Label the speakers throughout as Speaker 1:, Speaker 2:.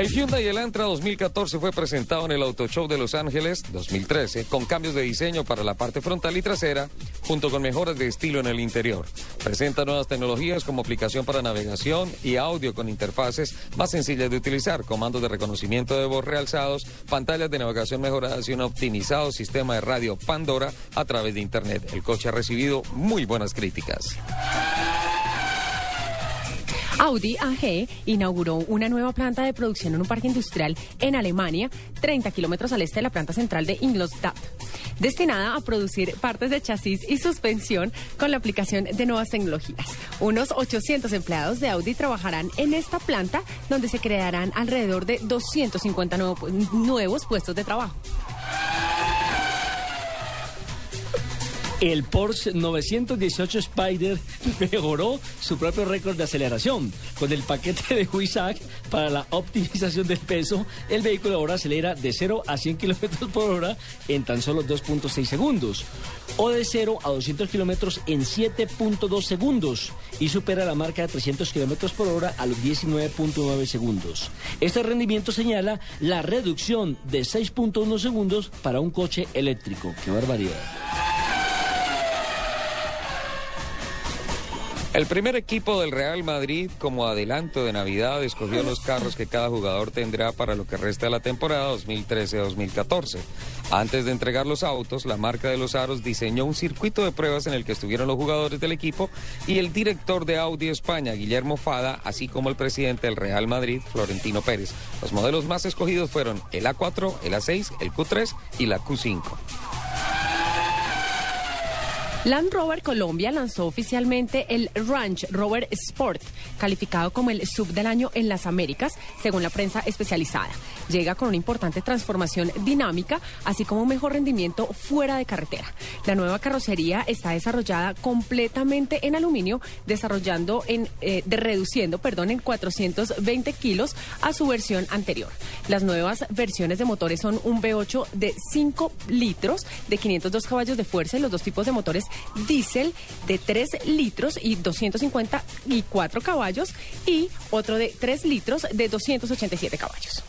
Speaker 1: El Hyundai Elantra 2014 fue presentado en el Auto Show de Los Ángeles 2013 con cambios de diseño para la parte frontal y trasera junto con mejoras de estilo en el interior. Presenta nuevas tecnologías como aplicación para navegación y audio con interfaces más sencillas de utilizar, comandos de reconocimiento de voz realzados, pantallas de navegación mejoradas y un optimizado sistema de radio Pandora a través de Internet. El coche ha recibido muy buenas críticas.
Speaker 2: Audi AG inauguró una nueva planta de producción en un parque industrial en Alemania, 30 kilómetros al este de la planta central de Ingolstadt, destinada a producir partes de chasis y suspensión con la aplicación de nuevas tecnologías. Unos 800 empleados de Audi trabajarán en esta planta, donde se crearán alrededor de 250 nuevos puestos de trabajo.
Speaker 3: El Porsche 918 Spider mejoró su propio récord de aceleración. Con el paquete de Huizac para la optimización del peso, el vehículo ahora acelera de 0 a 100 kilómetros por hora en tan solo 2.6 segundos. O de 0 a 200 kilómetros en 7.2 segundos. Y supera la marca de 300 kilómetros por hora a los 19.9 segundos. Este rendimiento señala la reducción de 6.1 segundos para un coche eléctrico. ¡Qué barbaridad!
Speaker 1: El primer equipo del Real Madrid, como adelanto de Navidad, escogió los carros que cada jugador tendrá para lo que resta de la temporada 2013-2014. Antes de entregar los autos, la marca de los aros diseñó un circuito de pruebas en el que estuvieron los jugadores del equipo y el director de Audi España, Guillermo Fada, así como el presidente del Real Madrid, Florentino Pérez. Los modelos más escogidos fueron el A4, el A6, el Q3 y la Q5.
Speaker 2: Land Rover Colombia lanzó oficialmente el Ranch Rover Sport, calificado como el sub del año en las Américas, según la prensa especializada. Llega con una importante transformación dinámica, así como un mejor rendimiento fuera de carretera. La nueva carrocería está desarrollada completamente en aluminio, desarrollando en, eh, reduciendo, perdón, en 420 kilos a su versión anterior. Las nuevas versiones de motores son un V8 de 5 litros, de 502 caballos de fuerza y los dos tipos de motores diésel de 3 litros y 254 caballos y otro de 3 litros de 287 caballos.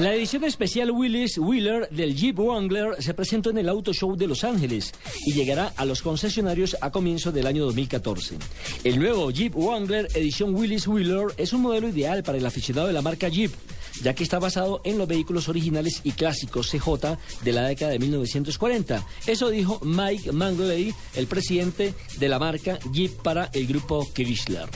Speaker 3: La edición especial Willis Wheeler del Jeep Wrangler se presentó en el Auto Show de Los Ángeles y llegará a los concesionarios a comienzo del año 2014. El nuevo Jeep Wrangler edición Willis Wheeler es un modelo ideal para el aficionado de la marca Jeep ya que está basado en los vehículos originales y clásicos CJ de la década de 1940. Eso dijo Mike Mangley, el presidente de la marca Jeep para el grupo Chrysler.